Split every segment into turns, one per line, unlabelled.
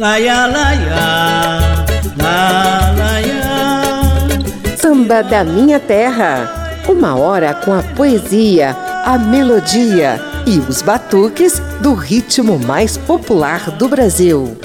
Laia, laia, la, laia.
Samba da Minha Terra. Uma hora com a poesia, a melodia e os batuques do ritmo mais popular do Brasil.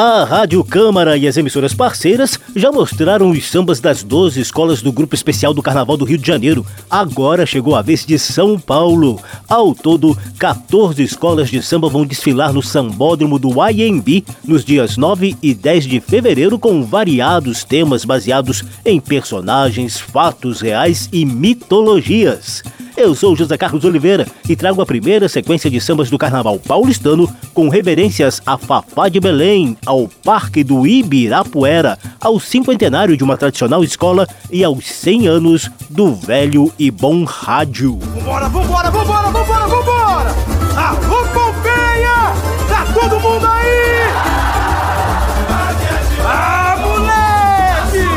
A Rádio Câmara e as emissoras parceiras já mostraram os sambas das 12 escolas do Grupo Especial do Carnaval do Rio de Janeiro. Agora chegou a vez de São Paulo. Ao todo, 14 escolas de samba vão desfilar no Sambódromo do IMB nos dias 9 e 10 de fevereiro com variados temas baseados em personagens, fatos reais e mitologias. Eu sou José Carlos Oliveira e trago a primeira sequência de sambas do Carnaval paulistano com reverências a Fafá de Belém, ao Parque do Ibirapuera, ao cinquentenário de uma tradicional escola e aos 100 anos do velho e bom rádio.
Vambora, vambora, vambora, vambora, vambora! Alô, Pompeia! Tá todo mundo aí? Ah, moleque!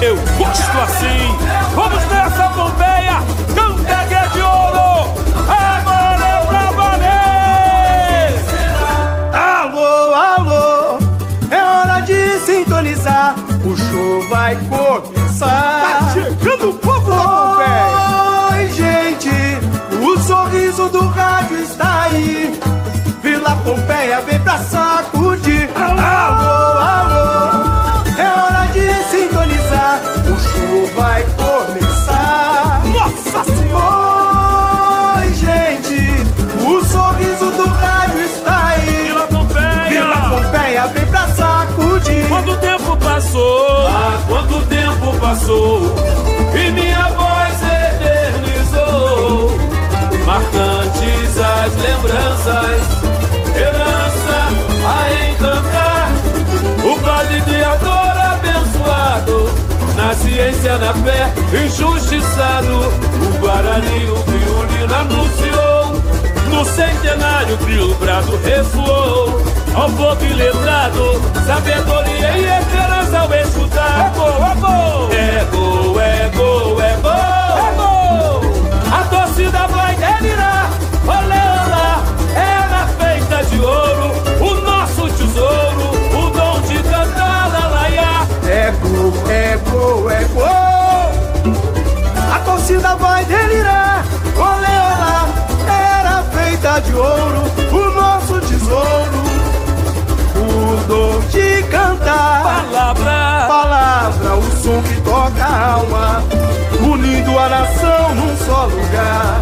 Eu gosto assim! Vamos vai começar! Tá chegando o povo da! Oi, gente! O sorriso do rádio está aí! Vila Pompeia vem pra sacudir! Alô, alô!
Passou? E minha voz eternizou. Marcantes as lembranças, herança a encantar. O Padre Criador abençoado, na ciência, na fé, injustiçado. O Guarani, o violino anunciou. No centenário, o brado ressoou. Ao povo iletrado, sabedoria e ao escutar. É gol, é gol! É gol, é gol, é gol! É gol! A torcida vai delirar. Olé, olá, era feita de ouro. O nosso tesouro, o dom de cantar, lalaiá.
É gol, é gol, é gol! A torcida vai delirar. Olé, olá, era feita de ouro. Só lugar.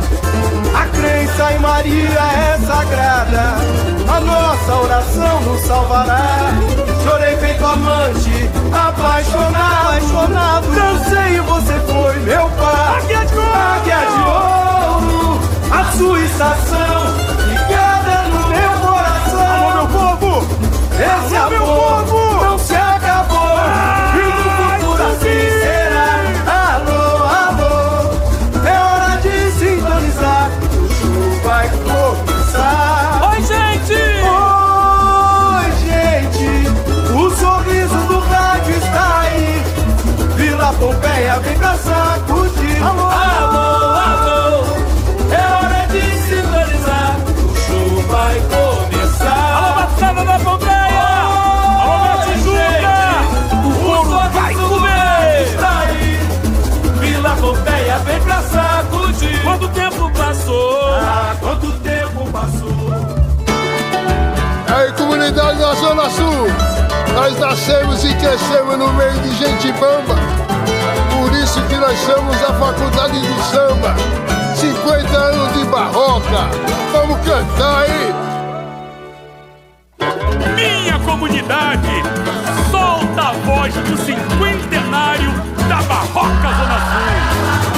A crença em Maria é sagrada, a nossa oração nos salvará. Chorei feito amante, apaixonado, apaixonado. Dancei e você foi meu pai. Águia de ouro, Águia de ouro, a sua estação ligada no meu coração. Alô, meu povo, esse
Alô, meu
amor
povo!
Nascemos e crescemos no meio de gente bamba. Por isso que nós somos a Faculdade do Samba. 50 anos de barroca. Vamos cantar aí.
Minha comunidade, solta a voz do cinquentenário da Barroca Zona Sul.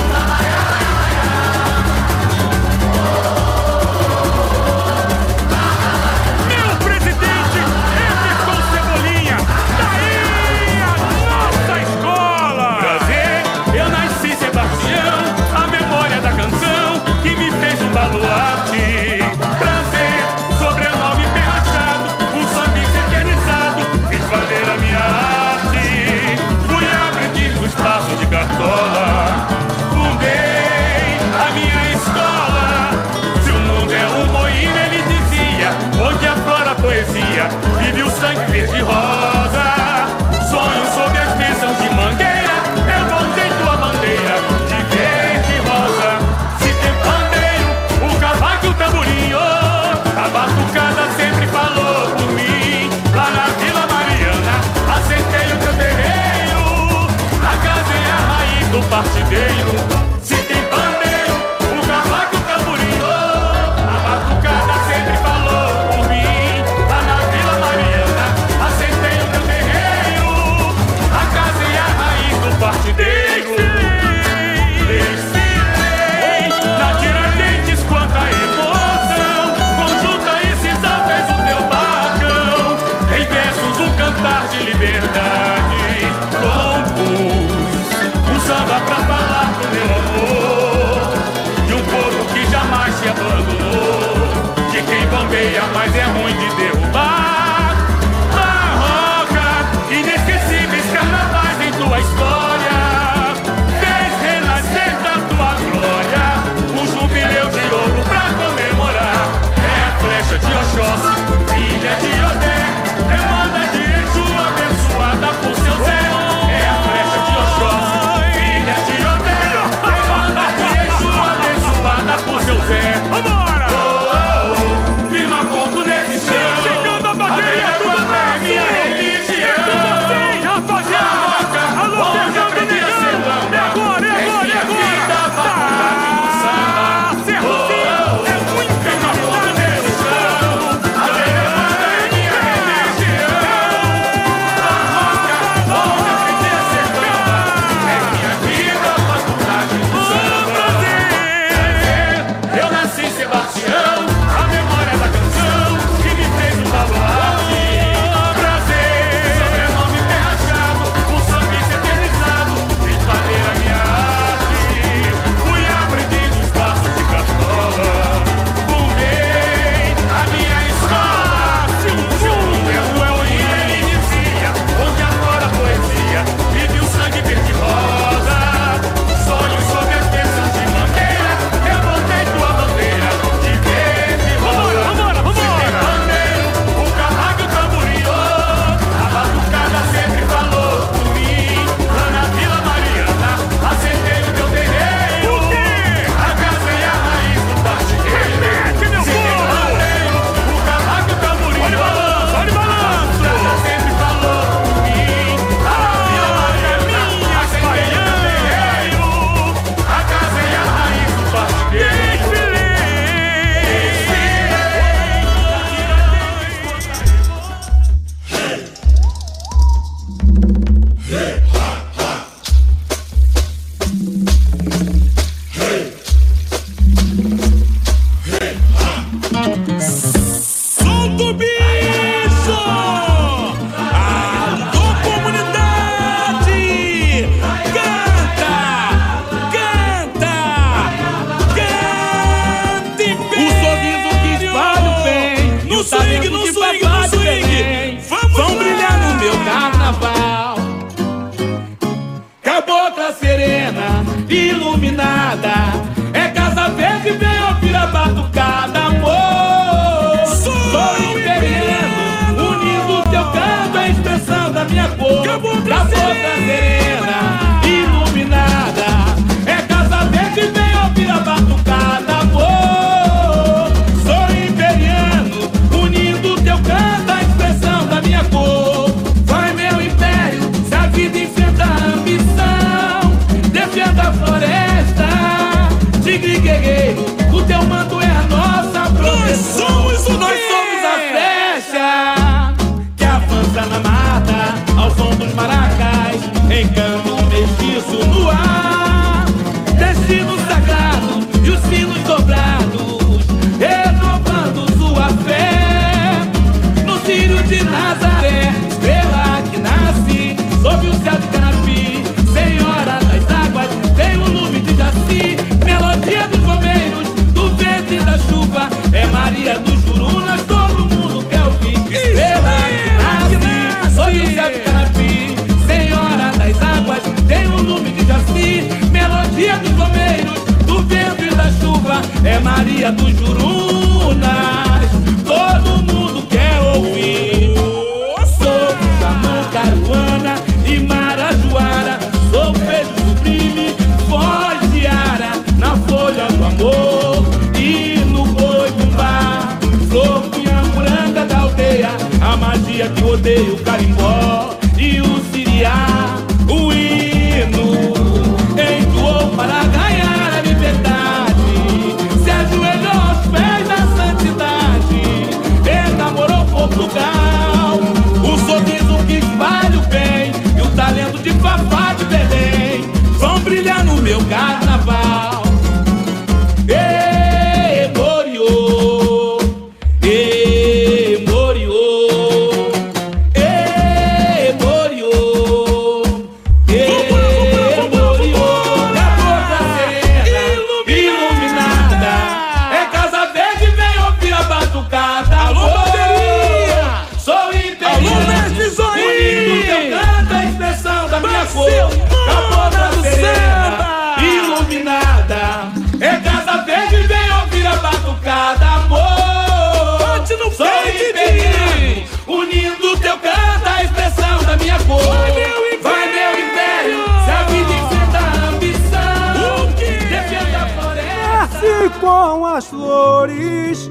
flores,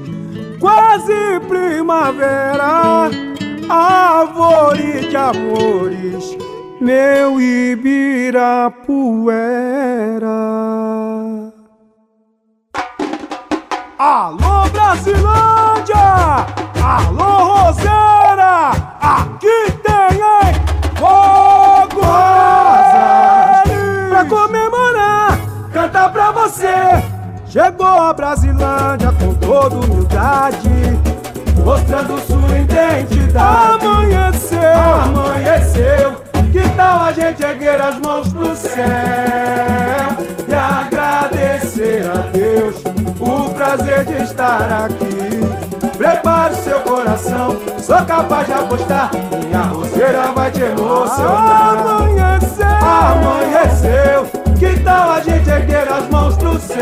quase primavera, árvore de amores, meu Ibirapuera. Alô, Brasilândia! Alô, Chegou a Brasilândia com toda humildade, mostrando sua identidade. Amanheceu, amanheceu. Que tal a gente erguer as mãos pro céu e agradecer a Deus o prazer de estar aqui? Prepare seu coração, sou capaz de apostar, minha roceira vai te emocionar. Amanheceu, amanheceu. Que tal a gente erguer as mãos pro céu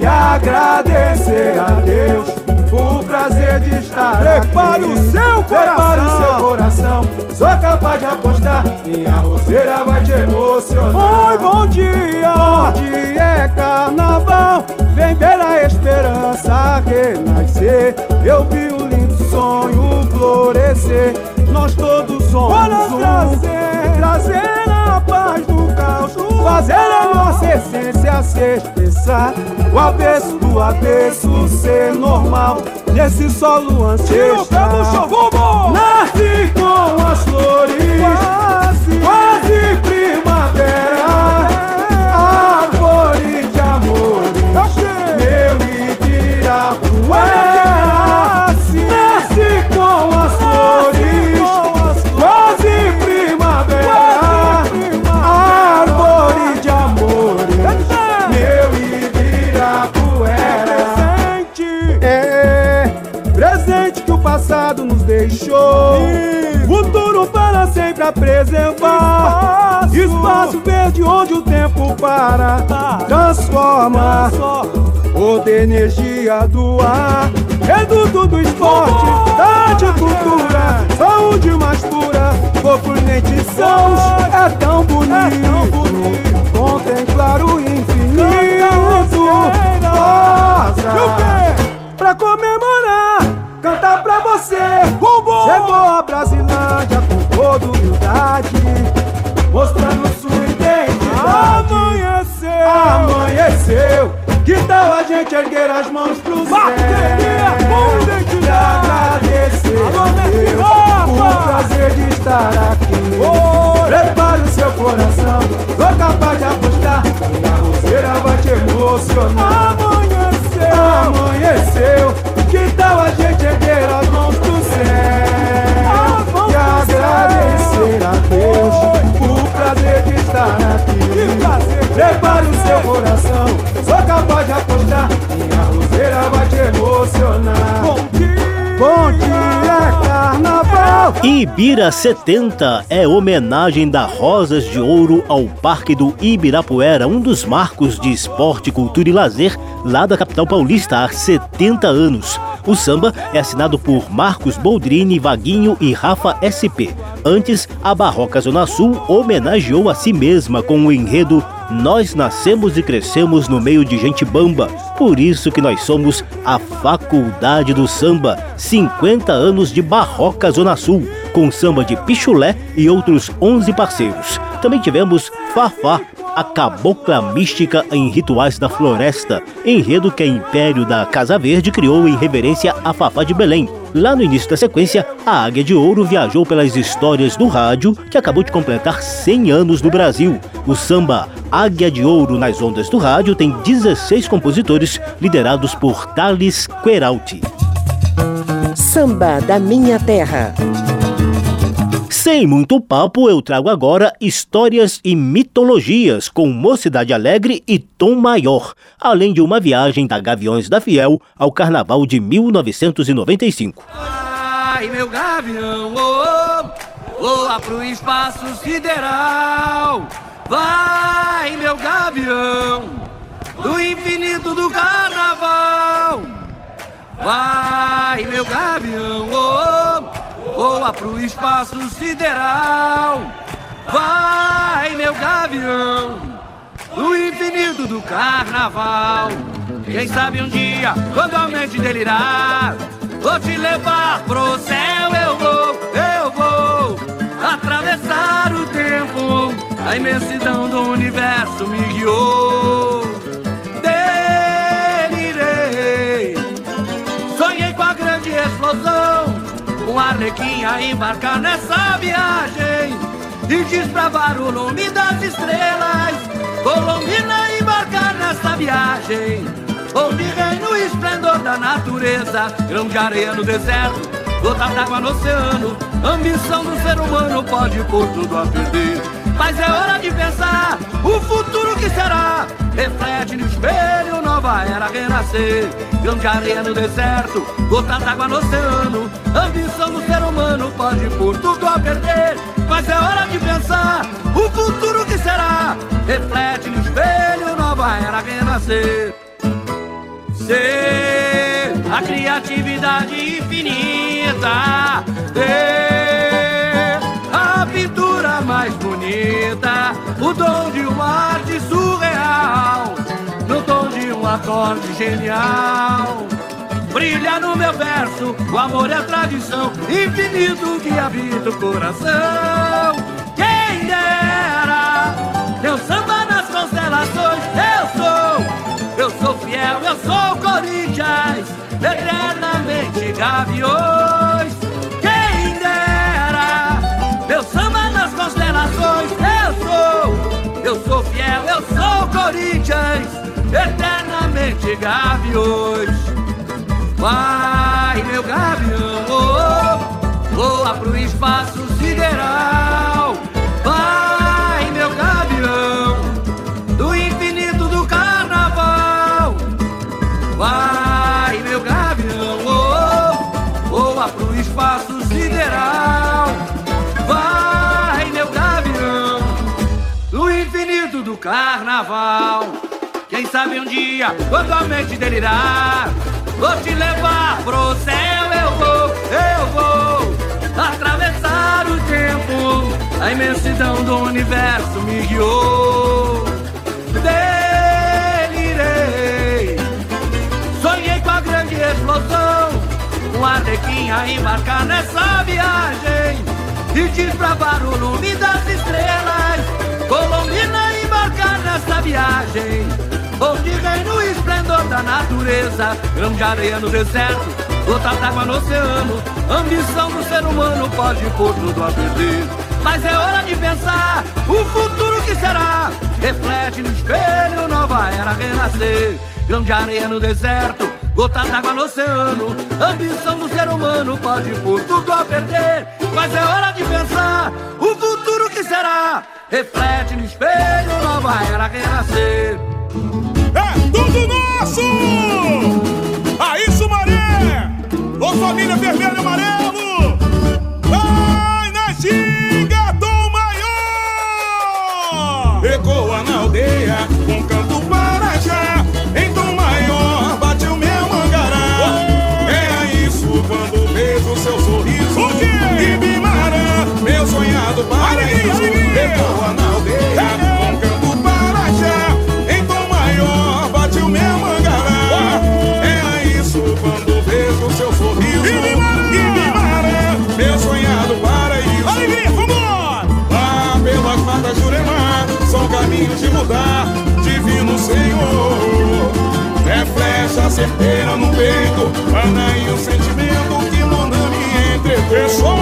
e agradecer a Deus o prazer de estar Prepara aqui. o seu coração. Prepare o seu coração. Sou capaz de apostar, minha roseira vai te emocionar. Oi, bom dia. Hoje é carnaval. Vem ver a esperança renascer. Eu vi um lindo sonho florescer. Nós todos somos um. fazer a nossa essência se expressar. O avesso do avesso ser normal nesse solo ancestral. Nasce com as flores. preservar espaço, espaço verde onde o tempo para. Transforma, transforma. toda energia do ar. Reduto do esporte, arte cultura Saúde mais pura, corpo lente sãos é, é tão bonito, é tão bonito. Contemplar o infinito. Rosa, pra comemorar Cantar pra você, chegou toda humildade, mostrando sua identidade. Amanheceu, amanheceu. Que tal a gente erguer as mãos pro Bateria, céu e agradecer a Deus o prazer de estar aqui. Oh. Prepare o seu coração, sou capaz de apostar a roseira vai te emocionar. Roseira vai te emocionar. Bom dia, bom dia, carnaval.
Ibira 70 é homenagem da Rosas de Ouro ao Parque do Ibirapuera, um dos marcos de esporte, cultura e lazer lá da capital paulista há 70 anos. O samba é assinado por Marcos Boldrini, Vaguinho e Rafa SP. Antes, a Barroca Zona Sul homenageou a si mesma com o enredo nós nascemos e crescemos no meio de gente bamba, por isso que nós somos a Faculdade do Samba. 50 anos de Barroca Zona Sul, com samba de Pichulé e outros 11 parceiros. Também tivemos Fafá, a cabocla mística em Rituais da Floresta, enredo que a Império da Casa Verde criou em reverência a Fafá de Belém. Lá no início da sequência, a Águia de Ouro viajou pelas histórias do rádio, que acabou de completar 100 anos no Brasil. O samba Águia de Ouro nas ondas do rádio tem 16 compositores liderados por Thales Queralti.
Samba da Minha Terra.
Sem muito papo, eu trago agora histórias e mitologias com Mocidade Alegre e Tom Maior, além de uma viagem da Gaviões da Fiel ao Carnaval de 1995.
Ai, meu gavião, oh, oh, voa pro espaço sideral. Vai, meu gavião, do infinito do carnaval. Vai, meu gavião, oh, oh, voa pro espaço sideral. Vai, meu gavião, do infinito do carnaval. Quem sabe um dia, quando a mente delirar, vou te levar pro céu, eu vou, eu vou atravessar o tempo, a imensidão do universo me guiou. Delirei, sonhei com a grande explosão, com a arlequim a embarcar nessa viagem e desbravar o nome das estrelas. Colombina embarcar nessa viagem, onde reina o esplendor da natureza, grão de areia no deserto, gota d'água no oceano. Ambição do ser humano pode pôr tudo a perder. Mas é hora de pensar o futuro que será. Reflete no espelho, nova era renascer. De areia no deserto, gota d'água no oceano. Ambição do ser humano pode tudo a perder. Mas é hora de pensar o futuro que será. Reflete no espelho, nova era renascer. Ser a criatividade infinita. Ter a pintura mais bonita. O dom de uma arte surreal. De um acorde genial. Brilha no meu verso, o amor é a tradição infinito que habita o coração. Quem dera, meu samba nas constelações, eu sou, eu sou fiel, eu sou Corinthians, eternamente gaviões. Quem dera, meu samba nas constelações, eu sou, eu sou fiel, eu sou Corinthians, eternamente gaviões. Vai, meu gavião, voa pro espaço sideral. Vai, meu gavião, do infinito do carnaval. Vai, meu gavião, voa pro espaço sideral. Vai, meu gavião, do infinito carnaval. Sabe um dia, quando a mente delirar, vou te levar pro céu, eu vou, eu vou atravessar o tempo. A imensidão do universo me guiou. Delirei, sonhei com a grande explosão, um arlequim a embarcar nessa viagem e desbravar o lume das estrelas. Colombina embarcar nessa viagem, onde reina o esplendor da natureza, grão de areia no deserto, gota d'água no oceano. Ambição do ser humano pode pôr tudo a perder. Mas é hora de pensar o futuro que será. Reflete no espelho, nova era renascer. Grão de areia no deserto, gota d'água no oceano. Ambição do ser humano pode pôr tudo a perder. Mas é hora de pensar o futuro que será. Reflete no espelho, nova era renascer.
É tudo nosso! Aí, Sumaré! Ô família vermelho e amarelo! Vai na ginga do maior!
Ecoa na aldeia, um canto para já. Em tom maior, bate o meu mangará. É isso quando vejo seu sorriso.
O quê?
E meu sonhado
Alegria,
paraíso.
alegria.
Ecoa Senhor. É flecha certeira no peito Anaí o sentimento que Monami entregou Sou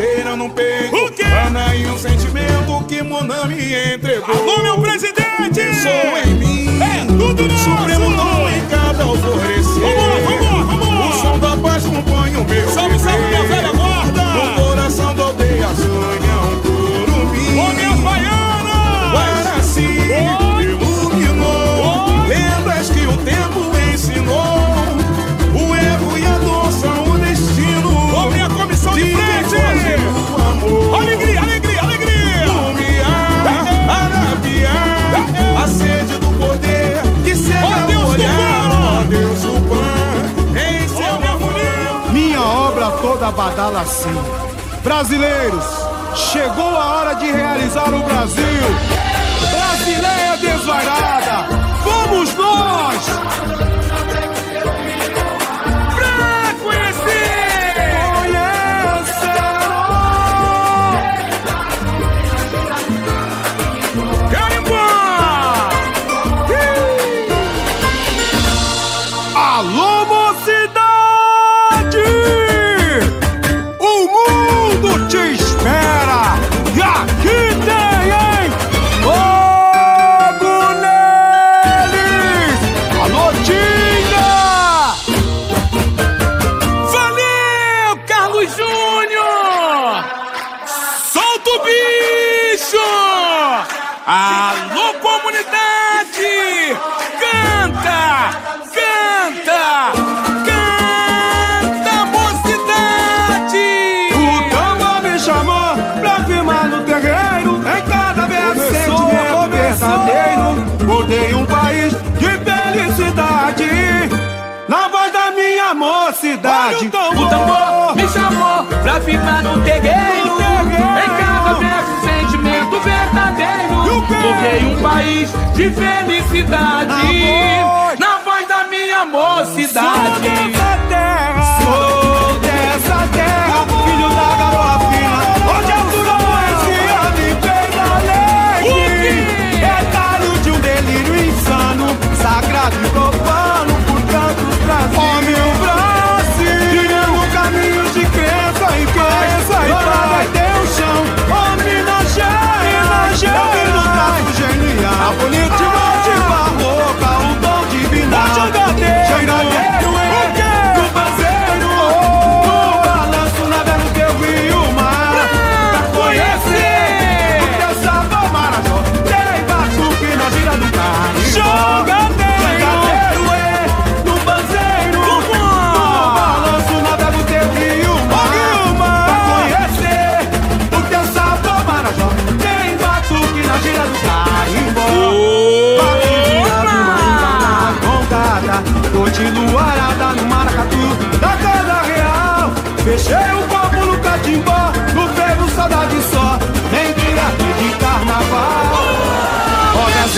flecha certeira no peito
O quê?
Anaí um sentimento que Monami entregou
Alô, meu presidente!
Sou em mim
É tudo nosso!
Supremo dom em cada alvorecer
Vambora, vambora, vambora!
O som da paz compõe o meu
Salve, salve, minha
viver.
Toda badala assim. Brasileiros, chegou a hora de realizar o Brasil. Brasileia desvairada,
pra firmar no terreiro. Em cada verso, sentimento verdadeiro.
Toquei um país de felicidade. Na voz da minha mocidade.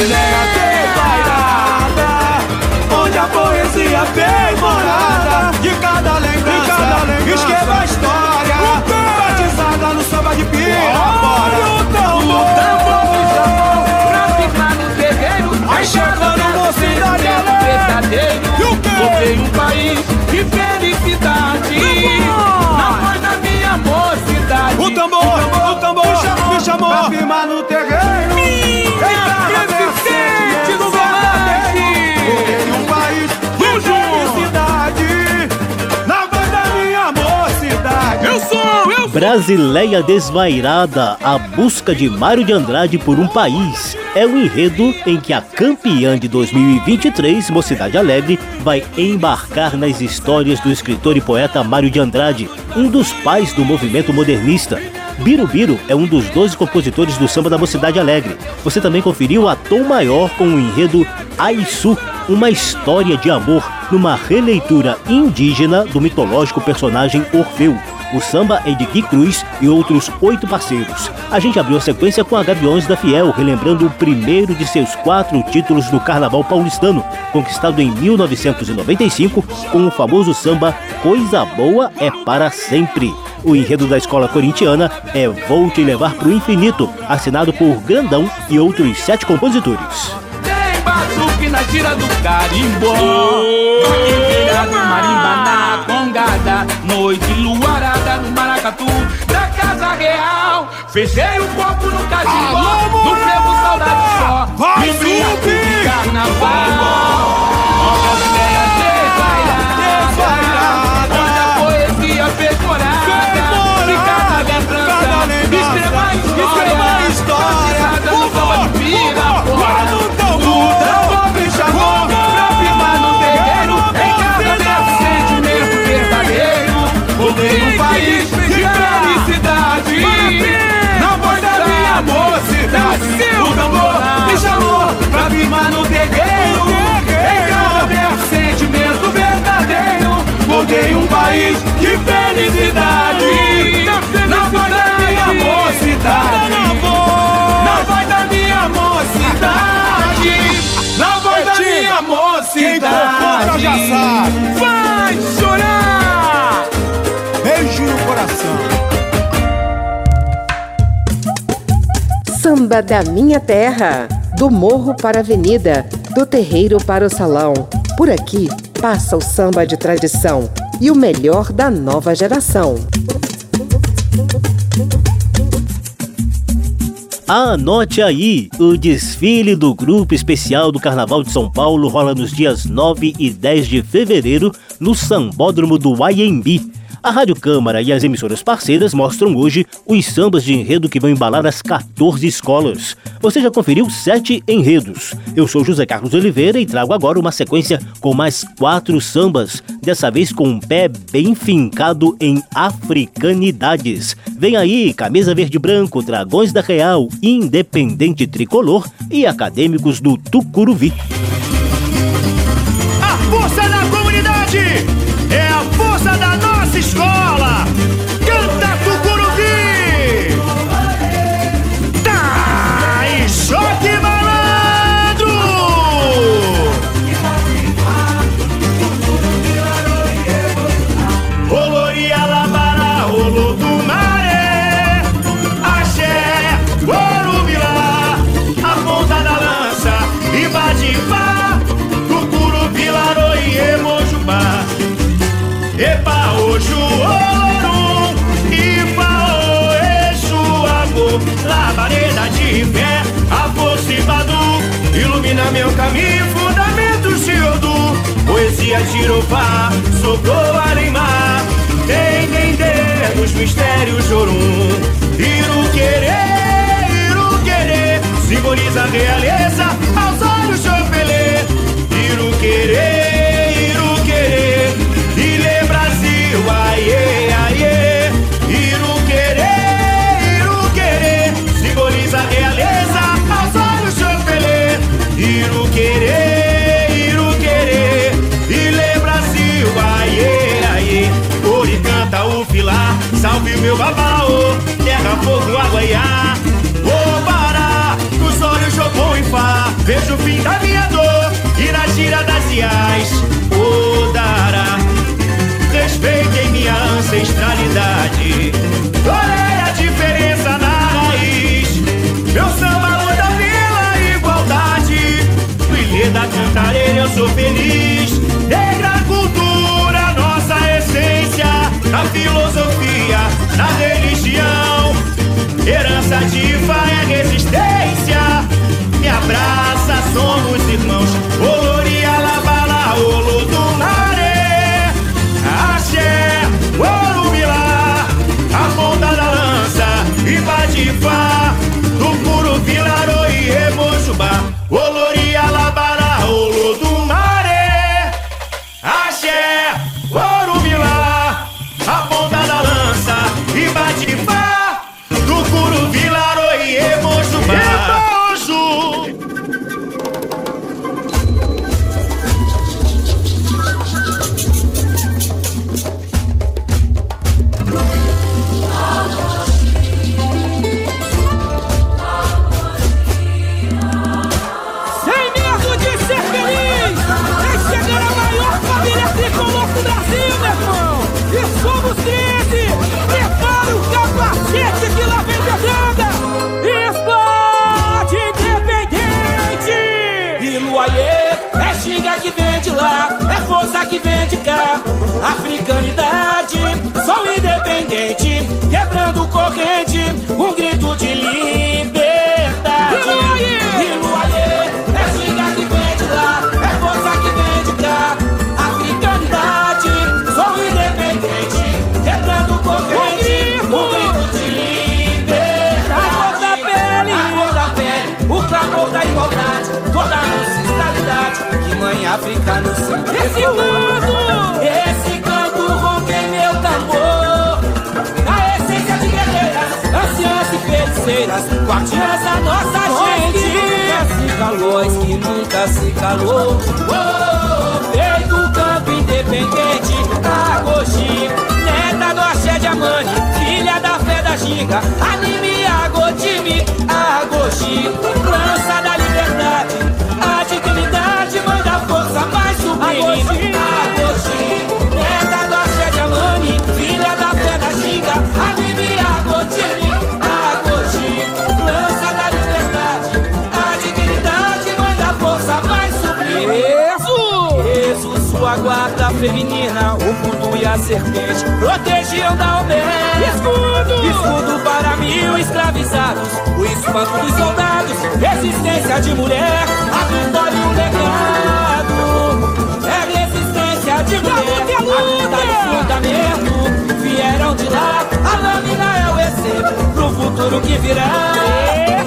Brasileira desvairada, onde a poesia fez morada. De cada lembrança, escreva a história, batizada no samba de.
O tambor me chamou pra firmar no terreiro.
Aí chegando mocidade
verdadeiro. Toquei um país de felicidade. Na voz da minha mocidade.
O tambor, o tambor me chamou, pra firmar no terreiro.
Minha presidente
sou, eu
Brasileia Desvairada, a busca de Mário de Andrade por um país. É o enredo em que a campeã de 2023, Mocidade Alegre, vai embarcar nas histórias do escritor e poeta Mário de Andrade, um dos pais do movimento modernista. Birubiru é um dos 12 compositores do samba da Mocidade Alegre. Você também conferiu a Tom Maior com o enredo Aisu, uma história de amor numa releitura indígena do mitológico personagem Orfeu. O samba é de Gui Cruz e outros oito parceiros. A gente abriu a sequência com a Gaviões da Fiel, relembrando o primeiro de seus quatro títulos do Carnaval paulistano, conquistado em 1995 com o famoso samba Coisa Boa é para Sempre. O enredo da escola corintiana é Vou Te Levar Pro Infinito, assinado por Grandão e outros sete compositores.
Tem batuque na gira do carimbó do marimba na congada Noite no maracatu Da casa real. Fechei o copo no carimbó No frevo saudade só.
Vai,
de carnaval país de felicidade Na voz da minha mocidade Na voz da minha mocidade Na voz da minha
Quem compra já
mocidade
sabe.
Vai chorar!
Beijo no coração.
Samba da Minha Terra. Do morro para a avenida, do terreiro para o salão. Por aqui passa o samba de tradição e o melhor da nova geração.
Anote aí, o desfile do Grupo Especial do Carnaval de São Paulo rola nos dias 9 e 10 de fevereiro no Sambódromo do Iembi. A Rádio Câmara e as emissoras parceiras mostram hoje os sambas de enredo que vão embalar as 14 escolas. Você já conferiu sete enredos. Eu sou José Carlos Oliveira e trago agora uma sequência com mais quatro sambas, dessa vez com um pé bem fincado em africanidades. Vem aí, camisa verde branco, Dragões da Real, Independente Tricolor e Acadêmicos do Tucuruvi.
Da tirofá, sobrou a limar, entender os mistérios, Jorum, iru querer, iru querer, simboliza a realeza, vejo o fim da minha dor, e na gira das iais, ô Dará, respeitem minha ancestralidade. Olhei a diferença na raiz. Meu samba luta pela igualdade. Ilê da cantareira eu sou feliz. Negra cultura, nossa essência. Na filosofia, na religião. Herança fé é resistência. Me abraça, somos irmãos. Oloria, labala, olo do maré. Axé, Orumilá, a ponta da lança, Ibadifá, Tucuru,
xinga que vem de lá, é força que vem de cá. Africanidade, sou independente, quebrando corrente, nos ensinou.
Esse canto!
Esse canto rompe meu tambor, a essência de guerreiras, anciãs e feiticeiras, guardiãs da nossa gente. Voz que nunca se calou, oh, feito canto independente, Agoshi, neta do axé de Amani, filha da fé da giga, anime Agotimi, Agoshi, lança da liberdade, sublime, Agoshi, neta do axé de Amani, filha da fé da giga, anime Agotimi, Agoshi, lança da liberdade, a dignidade manda força mais sublime.
Isso!
Isso, sua guarda feminina, o mundo e a serpente protegiam da aldeia.
Escudo!
Escudo para mil escravizados, o espanto dos soldados, resistência de mulher, a vitória e o legado. É resistência de mulher, a e o fundamento, vieram de lá. A lâmina é o exemplo pro futuro que virá.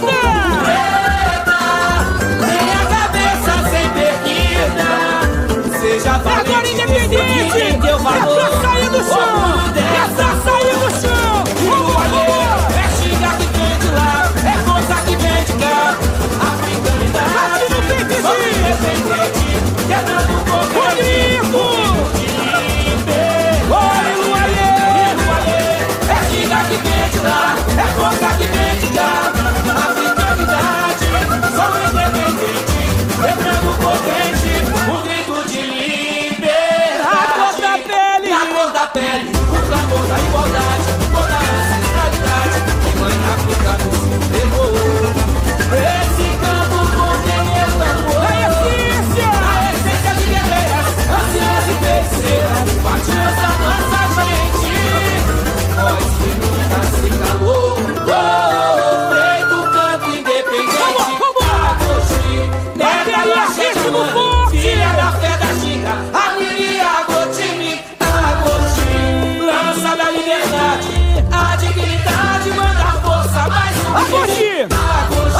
Agosti,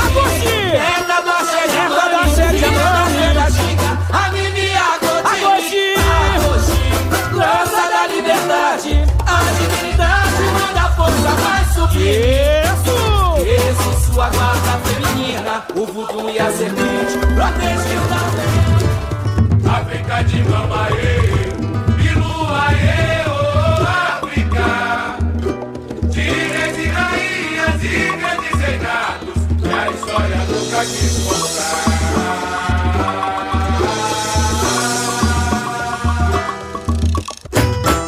Agosti, Neta da sede,
Neta da sede,
Filha da da ginga. A Agotimi.
Agosti.
Agosti, lança da liberdade. A dignidade manda força mais subir.
Isso!
Esse sua guarda feminina, o voodoo e a serpente protegeu da frente.
África de mama nunca quis contar.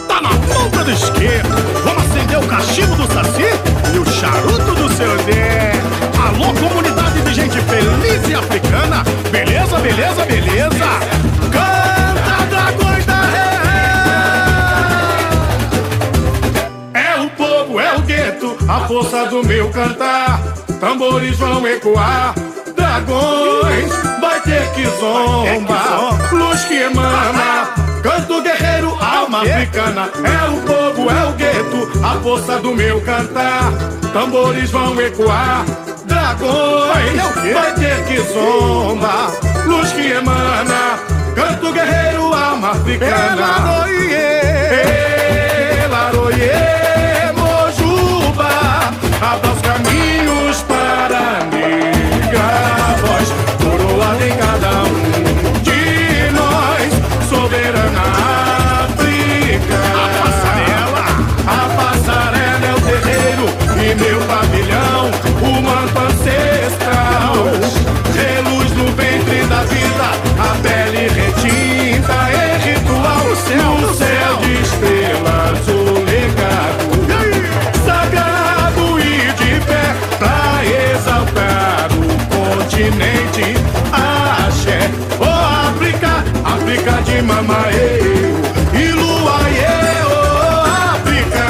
Tá na ponta da esquerda. Vamos acender o cachimbo do Saci e o charuto do seu Dé. Alô, comunidade de gente feliz e africana. Beleza, beleza, beleza. Canta da ré. É o povo, é o gueto, a força do meu cantar. Tambores vão ecoar. Dragões, vai ter que zomba, luz que emana, canto guerreiro, alma africana. É o povo, é o gueto, a força do meu cantar. Tambores vão ecoar, dragões, vai ter que zomba, luz que emana, canto guerreiro, alma africana. Elaroie, Mojuba, abra de mamaê, e luaê, oh África.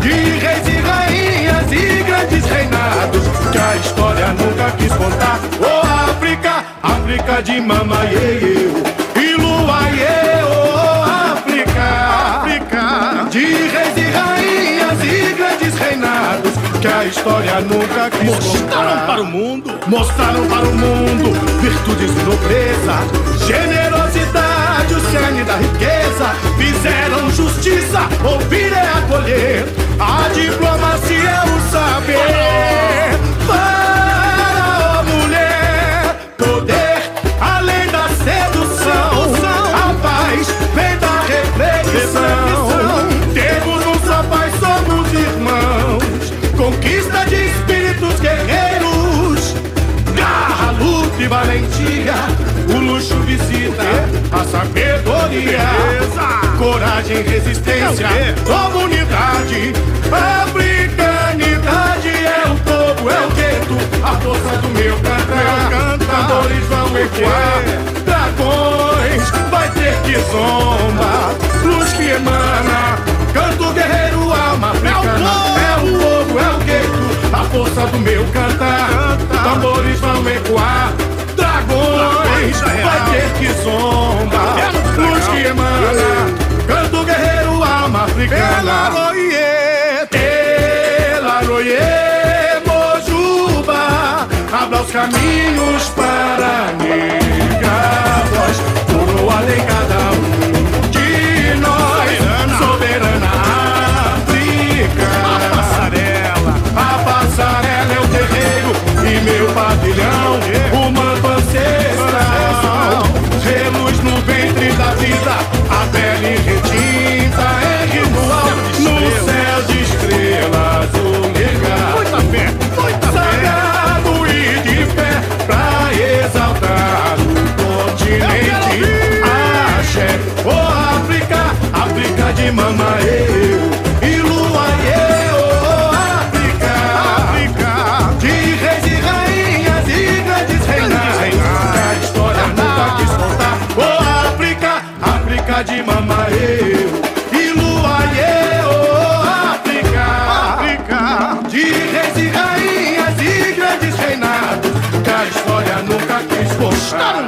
De reis e rainhas e grandes reinados que a história nunca quis contar. Oh África, África de mamaiê, e oh África, África. De reis e rainhas e grandes reinados que a história nunca quis Mostraram para o mundo, mostraram para o mundo virtudes e nobreza, generosidade, o cerne da riqueza, fizeram justiça, ouvir é acolher, a diplomacia é o saber. A sabedoria. Coragem, resistência, comunidade. Africanidade é o povo, é o gueto. A força do meu cantar. Cantadores vão ecoar. Dragões, vai ter que zomba. Luz que emana. Canto guerreiro, alma africana. É o povo, é o gueto. A força do meu cantar. Tambores vão ecoar luz, vai ter que zomba. Luz que emana, canto guerreiro, alma africana. Elaroie, Elaroie, Mojuba, abra os caminhos para negados, coroa de cada um de nós, soberana. África. A passarela, a passarela é o terreiro e meu pavilhão. A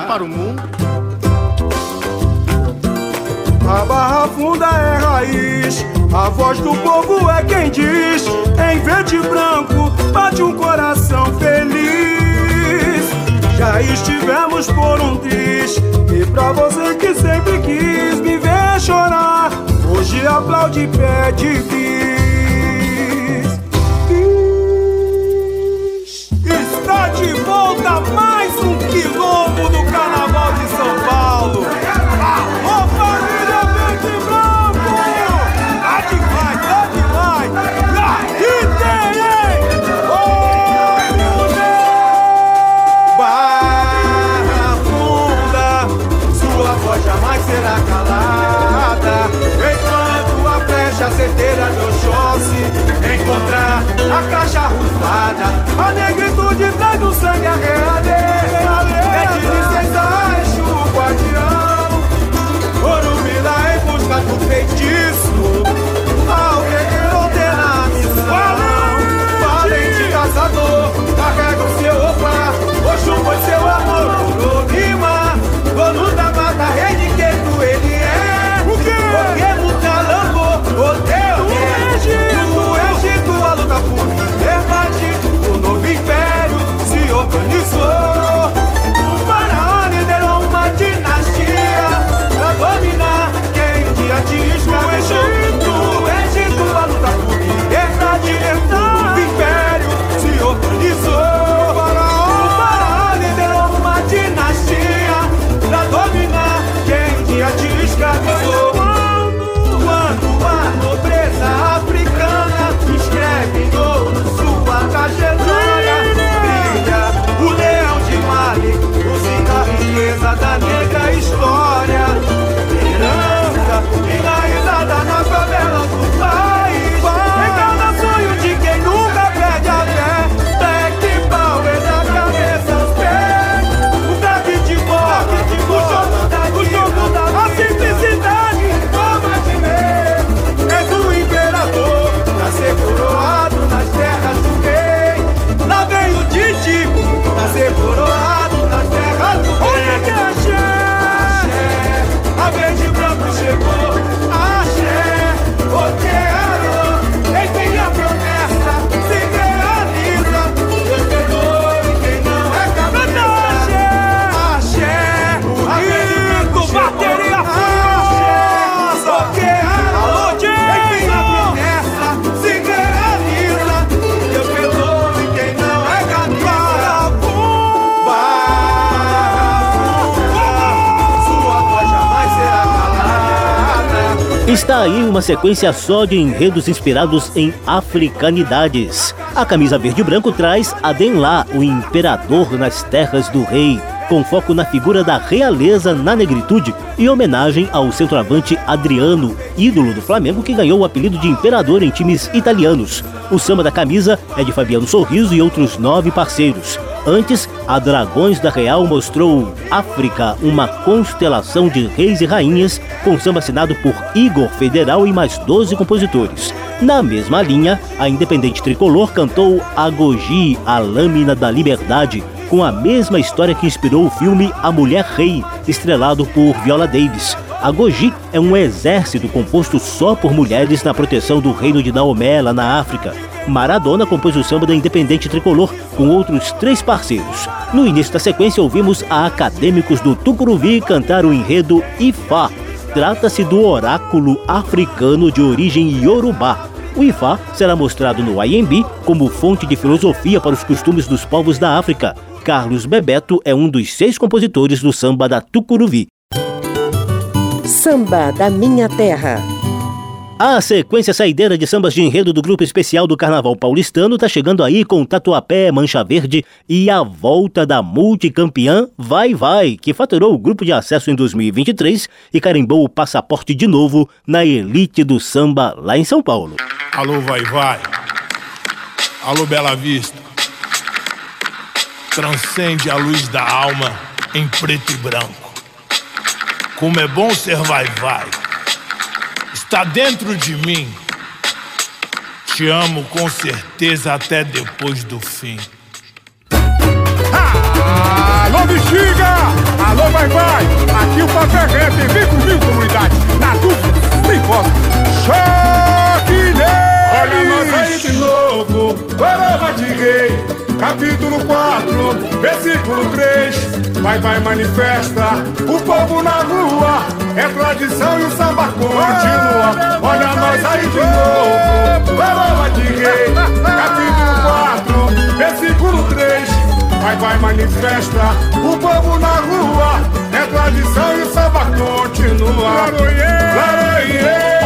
para o mundo.
A barra funda é raiz, a voz do povo é quem diz. Em verde e branco bate um coração feliz. Já estivemos por um triz, e pra você que sempre quis me ver chorar, hoje aplaude e pede do
Está aí uma sequência só de enredos inspirados em africanidades. A camisa verde e branco traz Adenlá, o imperador nas terras do rei, com foco na figura da realeza na negritude e homenagem ao centroavante Adriano, ídolo do Flamengo que ganhou o apelido de imperador em times italianos. O samba da camisa é de Fabiano Sorriso e outros nove parceiros. Antes, a Dragões da Real mostrou África, uma constelação de reis e rainhas, com samba assinado por Igor Federal e mais 12 compositores. Na mesma linha, a Independente Tricolor cantou Agogi, a Lâmina da Liberdade, com a mesma história que inspirou o filme A Mulher Rei, estrelado por Viola Davis. A Goji é um exército composto só por mulheres na proteção do reino de Naomé, lá na África. Maradona compôs o samba da Independente Tricolor com outros três parceiros. No início da sequência, ouvimos a acadêmicos do Tucuruvi cantar o enredo Ifá. Trata-se do oráculo africano de origem iorubá. O Ifá será mostrado no IMB como fonte de filosofia para os costumes dos povos da África. Carlos Bebeto é um dos seis compositores do samba da Tucuruvi.
Samba da Minha Terra.
A sequência saideira de sambas de enredo do grupo especial do Carnaval Paulistano está chegando aí com Tatuapé, Mancha Verde e a volta da multicampeã Vai Vai, que faturou o grupo de acesso em 2023 e carimbou o passaporte de novo na elite do samba lá em São Paulo.
Alô Vai Vai, alô Bela Vista, transcende a luz da alma em preto e branco. Como é bom ser Vai Vai está dentro de mim. Te amo com certeza até depois do fim.
Alô, bexiga! Alô, vai, vai! Aqui o papel é rap, vem comigo, comunidade! Na dúvida, sem volta! Choque
Olha nós aí de novo, Baraba de Rei, capítulo 4, versículo 3. Vai, vai, manifesta, o povo na rua, é tradição e o samba continua. Olha nós aí de novo, Baraba de Rei, capítulo 4, versículo 3. Vai, vai, manifesta, o povo na rua, é tradição e o samba continua. Laroie, axé.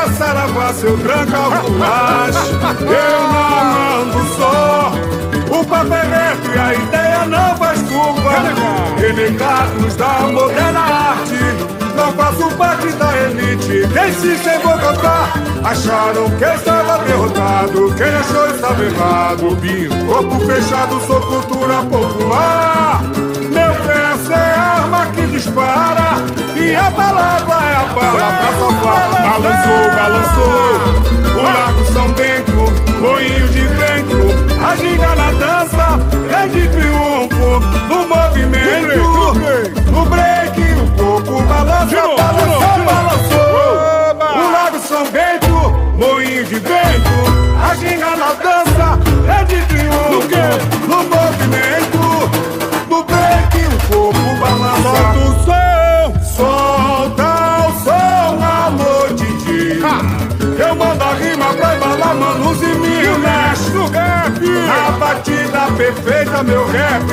Licença, saravá, seu tranca voaz. Eu não ando só. O papo é reto e a ideia não faz curva. Renegados da moderna arte. Não faço parte da elite. Quem se sem Bogotá acharam que eu estava derrotado. Quem achou estava errado. Binho, corpo fechado, sou cultura popular. Meu verso é arma que dispara E a palavra é a bala pra sofá Balançou, balançou. O Lago São Bento, moinho de vento. A ginga na dança, é de triunfo No movimento, no break O corpo balança, balançou, balançou. O Lago São Bento, moinho de vento. A ginga na dança, é de triunfo No movimento. No break o corpo balança. 11 mil nas do rap. A batida perfeita, meu rap.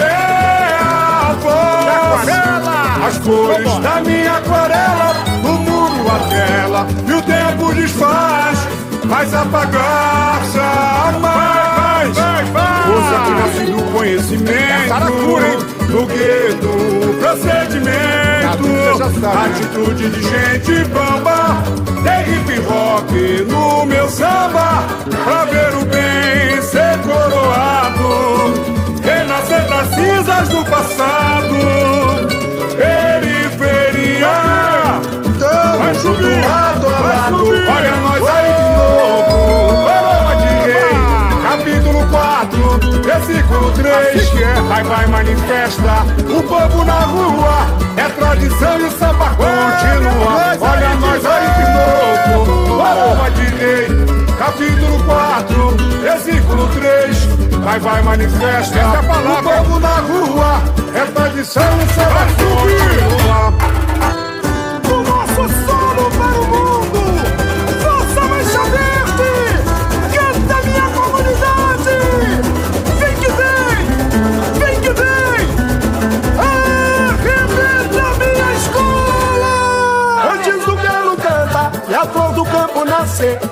É a voz. Aquarela. As cores da minha aquarela. O muro, a tela. E o tempo desfaz. Mas apagar-se a mais que nasce do conhecimento No gueto, procedimento. Atitude de gente bamba Tem hip hop no meu samba Pra ver o bem ser coroado. Renascer das cinzas do passado Periferia. Vai subir, a lado. Olha versículo 3 Vai, vai, manifesta. O povo na rua É tradição e o samba continua. Olha nós aí de novo. Paloma de rei Capítulo 4, versículo 3 Vai, vai, manifesta. O povo na rua É tradição e o samba continua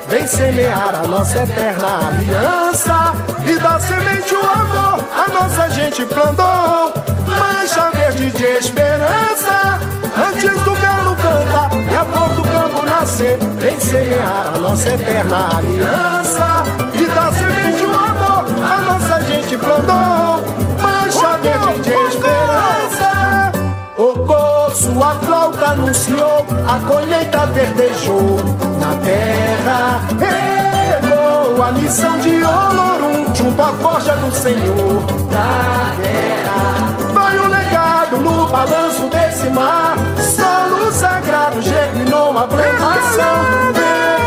vem
semear a nossa eterna aliança e da semente o amor a nossa gente plantou. Mancha verde de esperança. Antes do galo canta e a flor do campo nascer, vem semear a nossa eterna aliança e da semente o amor a nossa gente plantou. Mancha verde de esperança. O poço, a flauta anunciou, a colheita verdejou na terra. Errou a missão de Olorum junto à forja do Senhor da guerra. Vai o legado
Ligado no balanço desse mar. Solo sagrado germinou uma plantação.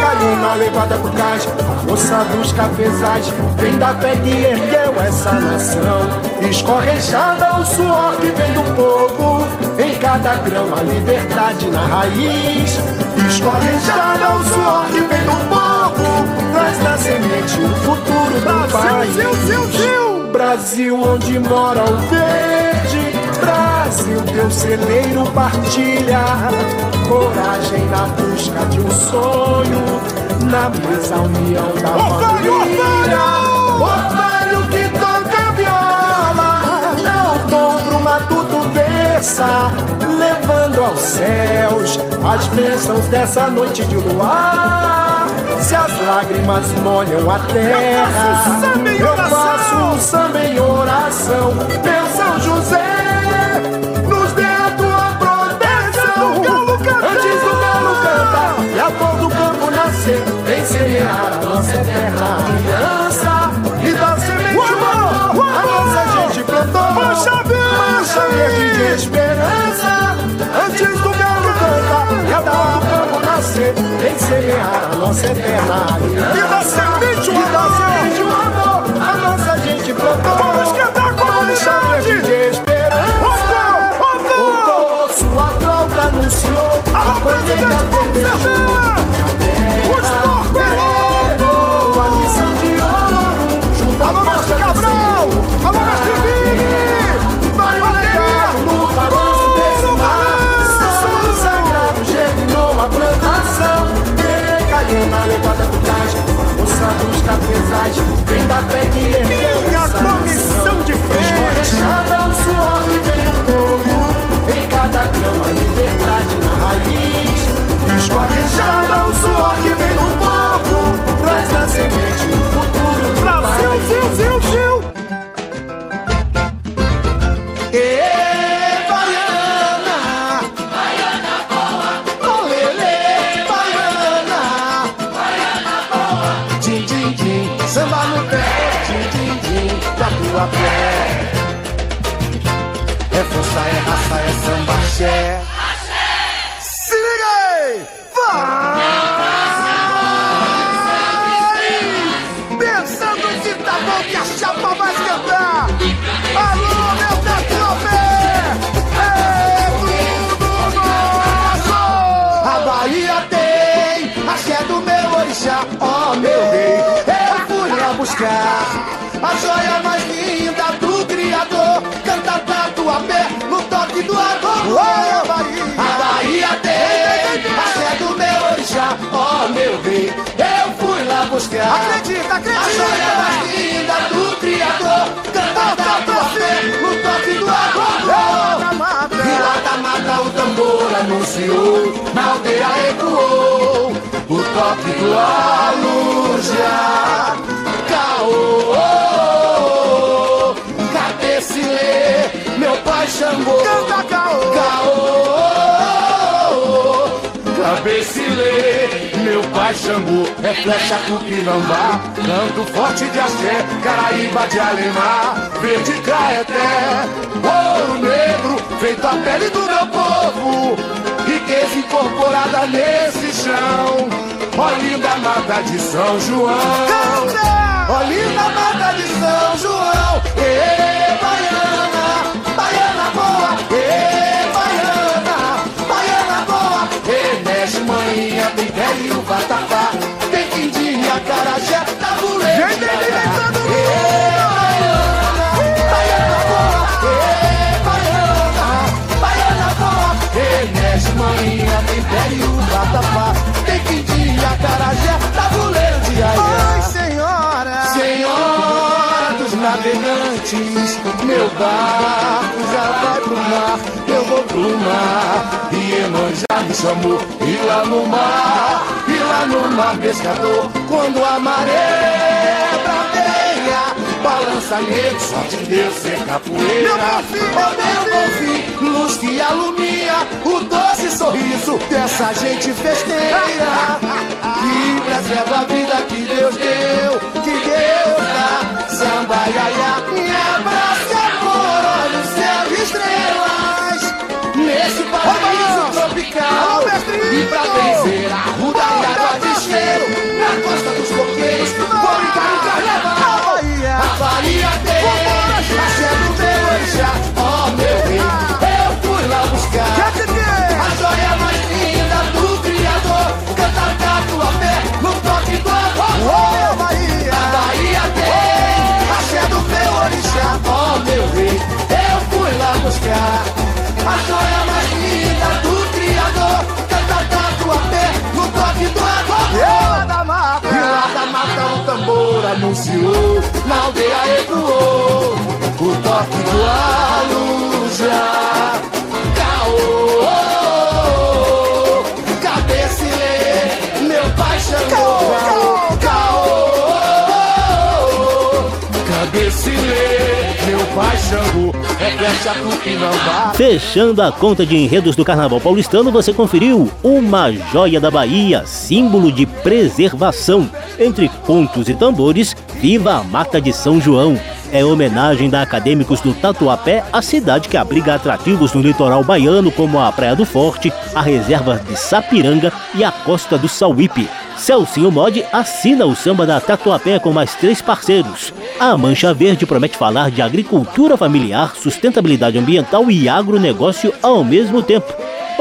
Caiu na levada por cais A força dos cafezais Vem da fé que ergueu essa nação. Escorrejada o suor que vem do povo cada grama liberdade na raiz. Escorrejada o suor que vem do povo Traz na semente o futuro do país. Brasil onde mora o verde. Brasil, teu celeiro partilha Coragem na busca de um sonho. Na mesa união da família. Otário! Que Levando aos céus As bênçãos dessa noite de luar se as lágrimas molham a terra, eu faço um samba em oração. Meu São José, nos dê a tua proteção. Antes do galo cantar e a flor do campo nascer, vem semear a nossa eterna semear a nossa eterna aliança.
E dá semente o amor.
A nossa gente plantou.
Vamos cantar com
Mancha verde de esperança. O poço, a flauta anunciou a bandeira vermelha. Cafezais Vem da fé que ergueu
Minha
essa
comissão de fé.
Escorrejada o suor que vem do povo Em cada grama liberdade na raiz. Escorrejada o suor que
Acredita, acredita!
A joia mais linda do Criador. Canta tatuapé no toque do E lá da mata o tambor anunciou. Na aldeia ecoou O toque do alujá Meu pai Xangô É flecha cupinambá Canto forte de axé Caraíba de Alemar Verde caeté Ouro negro Feito a pele do meu povo Riqueza incorporada nesse chão. Ó linda mata de São João. Ó linda mata de São João. Ê, baiana Baiana boa. Ê, Mexe manhinha Tem velho vatapá. Tem quindinha, carajé Tabuleiro meu barco já vai pro mar, eu vou pro mar. E Enon já me chamou, e lá no mar, e lá no mar pescador, quando a maré balança negro, sorte de Deus ser capoeira. Ô meu bonfim, luz que alumia o doce sorriso dessa gente festeira. Que preserva a vida que Deus deu, que Deus dá. Samba, iaia, me abraça, amor, olha o céu estrela. Exilou, na aldeia ecoou o toque do aluja. Caô, cabecilê, meu pai chamou. Caô, caô, cabecilê, meu pai chamou.
Fechando a conta de enredos do Carnaval Paulistano, você conferiu Uma Joia da Bahia, símbolo de preservação. Entre contos e tambores, viva a Mata de São João. É homenagem da Acadêmicos do Tatuapé, a cidade que abriga atrativos no litoral baiano, como a Praia do Forte, a reserva de Sapiranga e a Costa do Sauípe. Celcinho Mod assina o samba da Tatuapé com mais três parceiros. A Mancha Verde promete falar de agricultura familiar, sustentabilidade ambiental e agronegócio ao mesmo tempo.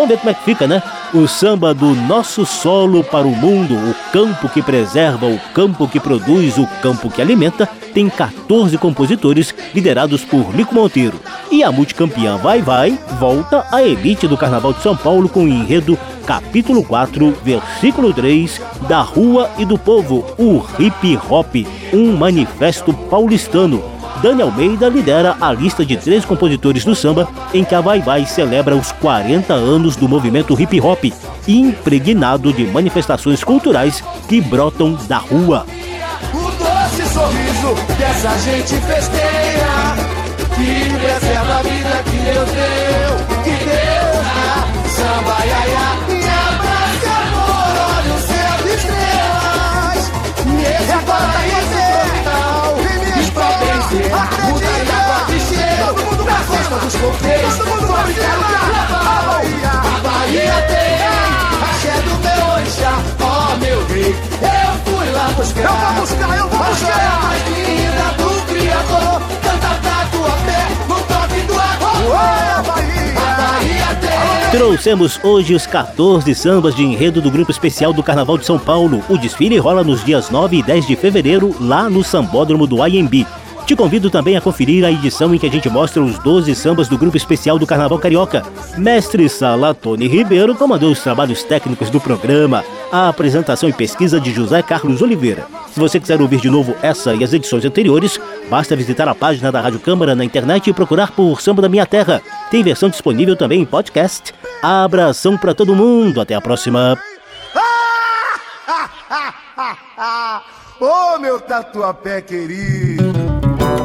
Vamos ver como é que fica, né? O samba do nosso solo para o mundo, o campo que preserva, o campo que produz, o campo que alimenta, tem 14 compositores liderados por Nico Monteiro. E a multicampeã Vai Vai volta à elite do Carnaval de São Paulo com o enredo capítulo 4, versículo 3, da Rua e do Povo, o Hip Hop, um manifesto paulistano. Dani Almeida lidera a lista de três compositores do samba em que a Vai Vai celebra os 40 anos do movimento hip hop, impregnado de manifestações culturais que brotam da rua.
O doce sorriso dessa gente festeira, que preserva a vida que Deus deu, que Deus dá, samba iaia. dos coqueiros, quero carnaval. A Bahia tem axé do meu orixá, ó meu rei. Eu fui lá buscar, eu vou buscar, eu vou buscar. A mais linda do Criador, canta pra tua pé, no toque do agora. A Bahia tem.
Trouxemos hoje os 14 sambas de enredo do Grupo Especial do Carnaval de São Paulo. O desfile rola nos dias 9 e 10 de fevereiro, lá no Sambódromo do IMB. Te convido também a conferir a edição em que a gente mostra os 12 sambas do grupo especial do Carnaval Carioca. Mestre Sala Tony Ribeiro comandou os trabalhos técnicos do programa, a apresentação e pesquisa de José Carlos Oliveira. Se você quiser ouvir de novo essa e as edições anteriores, basta visitar a página da Rádio Câmara na internet e procurar por Samba da Minha Terra. Tem versão disponível também em podcast. Abração para todo mundo. Até a próxima.
Ô oh, meu tatuapé querido!